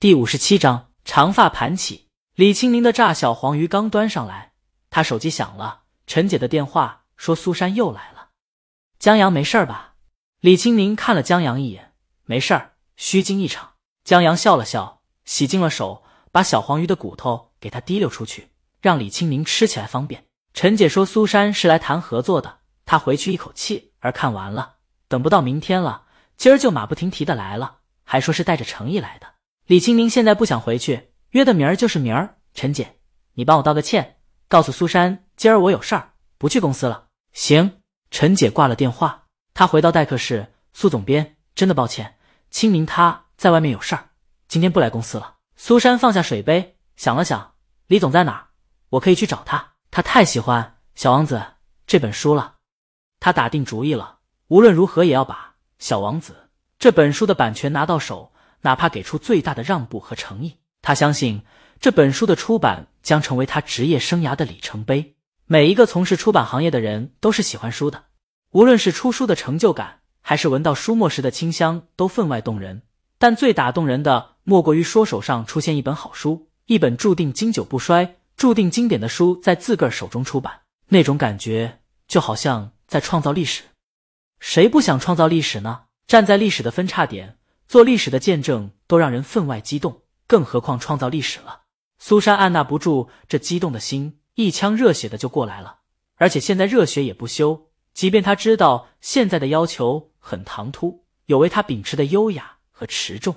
第五十七章长发盘起。李青明的炸小黄鱼刚端上来，他手机响了，陈姐的电话说苏珊又来了。江阳没事吧？李青明看了江阳一眼，没事儿，虚惊一场。江阳笑了笑，洗净了手，把小黄鱼的骨头给他提溜出去，让李青明吃起来方便。陈姐说苏珊是来谈合作的，她回去一口气儿看完了，等不到明天了，今儿就马不停蹄的来了，还说是带着诚意来的。李青宁现在不想回去。约的明儿就是明儿，陈姐，你帮我道个歉，告诉苏珊，今儿我有事儿，不去公司了。行。陈姐挂了电话，她回到待客室，苏总编，真的抱歉，清明他在外面有事儿，今天不来公司了。苏珊放下水杯，想了想，李总在哪儿？我可以去找他。他太喜欢《小王子》这本书了，他打定主意了，无论如何也要把《小王子》这本书的版权拿到手，哪怕给出最大的让步和诚意。他相信这本书的出版将成为他职业生涯的里程碑。每一个从事出版行业的人都是喜欢书的，无论是出书的成就感，还是闻到书墨时的清香，都分外动人。但最打动人的，莫过于说手上出现一本好书，一本注定经久不衰、注定经典的书在自个儿手中出版，那种感觉就好像在创造历史。谁不想创造历史呢？站在历史的分叉点，做历史的见证，都让人分外激动。更何况创造历史了，苏珊按捺不住这激动的心，一腔热血的就过来了。而且现在热血也不休，即便他知道现在的要求很唐突，有违他秉持的优雅和持重，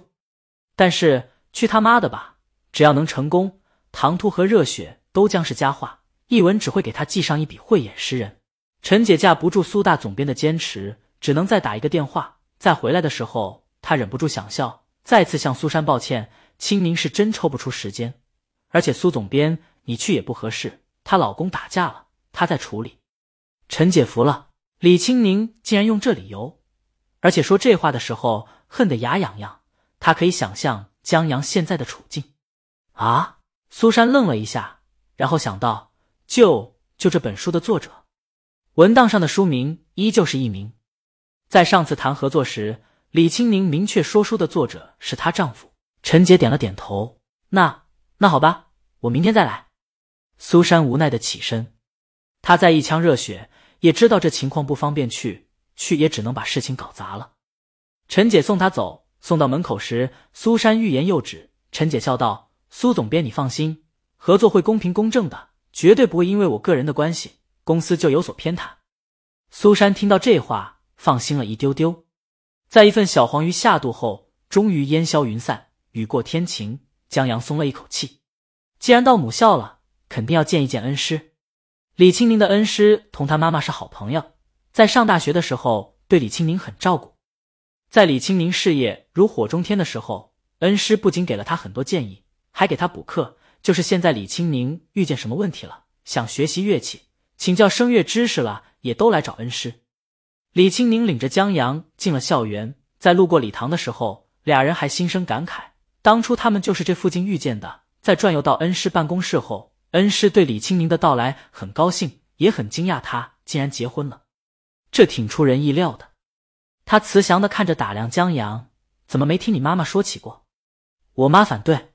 但是去他妈的吧！只要能成功，唐突和热血都将是佳话。一文只会给他记上一笔慧眼识人。陈姐架不住苏大总编的坚持，只能再打一个电话。再回来的时候，她忍不住想笑，再次向苏珊抱歉。清明是真抽不出时间，而且苏总编你去也不合适，她老公打架了，她在处理。陈姐服了，李清宁竟然用这理由，而且说这话的时候恨得牙痒痒。她可以想象江阳现在的处境。啊！苏珊愣了一下，然后想到，就就这本书的作者，文档上的书名依旧是艺名。在上次谈合作时，李清宁明确说书的作者是她丈夫。陈杰点了点头，那那好吧，我明天再来。苏珊无奈的起身，她再一腔热血，也知道这情况不方便去，去也只能把事情搞砸了。陈姐送她走，送到门口时，苏珊欲言又止。陈姐笑道：“苏总编，你放心，合作会公平公正的，绝对不会因为我个人的关系，公司就有所偏袒。”苏珊听到这话，放心了一丢丢。在一份小黄鱼下肚后，终于烟消云散。雨过天晴，江阳松了一口气。既然到母校了，肯定要见一见恩师。李清明的恩师同他妈妈是好朋友，在上大学的时候对李清明很照顾。在李清明事业如火中天的时候，恩师不仅给了他很多建议，还给他补课。就是现在李清明遇见什么问题了，想学习乐器、请教声乐知识了，也都来找恩师。李清明领着江阳进了校园，在路过礼堂的时候，俩人还心生感慨。当初他们就是这附近遇见的，在转悠到恩师办公室后，恩师对李清明的到来很高兴，也很惊讶，他竟然结婚了，这挺出人意料的。他慈祥的看着打量江阳，怎么没听你妈妈说起过？我妈反对。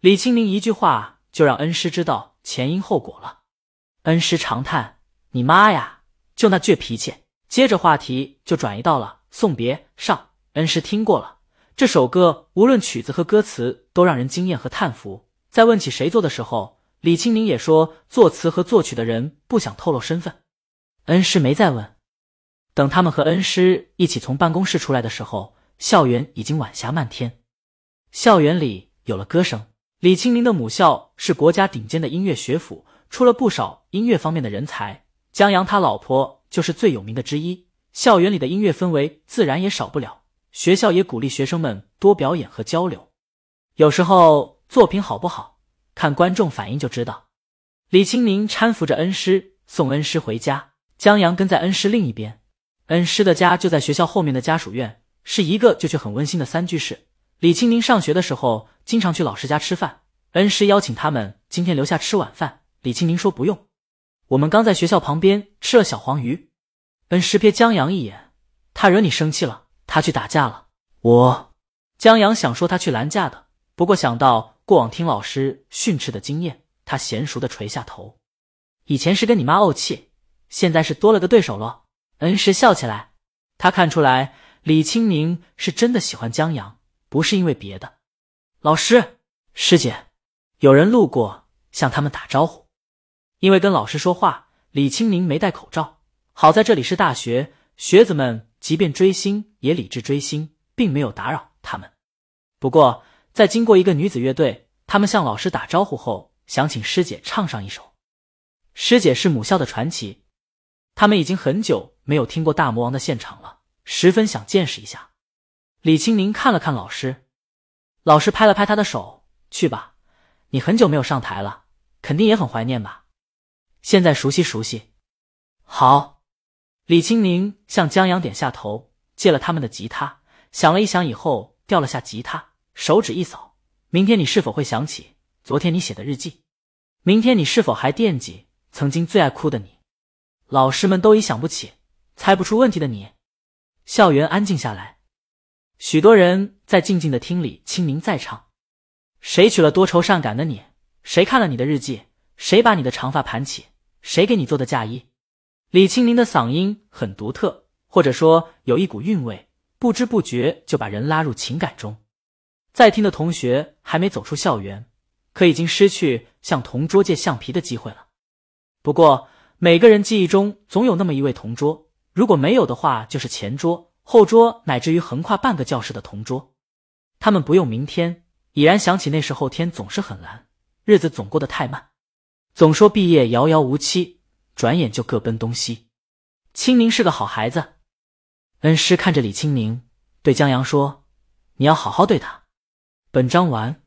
李清明一句话就让恩师知道前因后果了。恩师长叹：“你妈呀，就那倔脾气。”接着话题就转移到了送别上，恩师听过了。这首歌无论曲子和歌词都让人惊艳和叹服。在问起谁做的时候，李清明也说作词和作曲的人不想透露身份。恩师没再问。等他们和恩师一起从办公室出来的时候，校园已经晚霞漫天。校园里有了歌声。李清明的母校是国家顶尖的音乐学府，出了不少音乐方面的人才。江阳他老婆就是最有名的之一。校园里的音乐氛围自然也少不了。学校也鼓励学生们多表演和交流，有时候作品好不好，看观众反应就知道。李清明搀扶着恩师送恩师回家，江阳跟在恩师另一边。恩师的家就在学校后面的家属院，是一个就却很温馨的三居室。李清明上学的时候经常去老师家吃饭，恩师邀请他们今天留下吃晚饭，李清明说不用，我们刚在学校旁边吃了小黄鱼。恩师瞥江阳一眼，他惹你生气了？他去打架了，我江阳想说他去拦架的，不过想到过往听老师训斥的经验，他娴熟的垂下头。以前是跟你妈怄气，现在是多了个对手喽。恩师笑起来，他看出来李清明是真的喜欢江阳，不是因为别的。老师、师姐，有人路过，向他们打招呼。因为跟老师说话，李青宁没戴口罩。好在这里是大学，学子们即便追星也理智追星，并没有打扰他们。不过，在经过一个女子乐队，他们向老师打招呼后，想请师姐唱上一首。师姐是母校的传奇，他们已经很久没有听过大魔王的现场了，十分想见识一下。李青宁看了看老师，老师拍了拍他的手：“去吧，你很久没有上台了，肯定也很怀念吧？现在熟悉熟悉。”好，李青宁向江阳点下头，借了他们的吉他，想了一想以后，掉了下吉他。手指一扫，明天你是否会想起昨天你写的日记？明天你是否还惦记曾经最爱哭的你？老师们都已想不起，猜不出问题的你。校园安静下来，许多人在静静的听李清明在唱。谁娶了多愁善感的你？谁看了你的日记？谁把你的长发盘起？谁给你做的嫁衣？李清明的嗓音很独特，或者说有一股韵味，不知不觉就把人拉入情感中。在听的同学还没走出校园，可已经失去向同桌借橡皮的机会了。不过，每个人记忆中总有那么一位同桌，如果没有的话，就是前桌、后桌，乃至于横跨半个教室的同桌。他们不用明天，已然想起那时候天总是很蓝，日子总过得太慢。总说毕业遥遥无期，转眼就各奔东西。清明是个好孩子。恩师看着李清明，对江阳说：“你要好好对他。”本章完。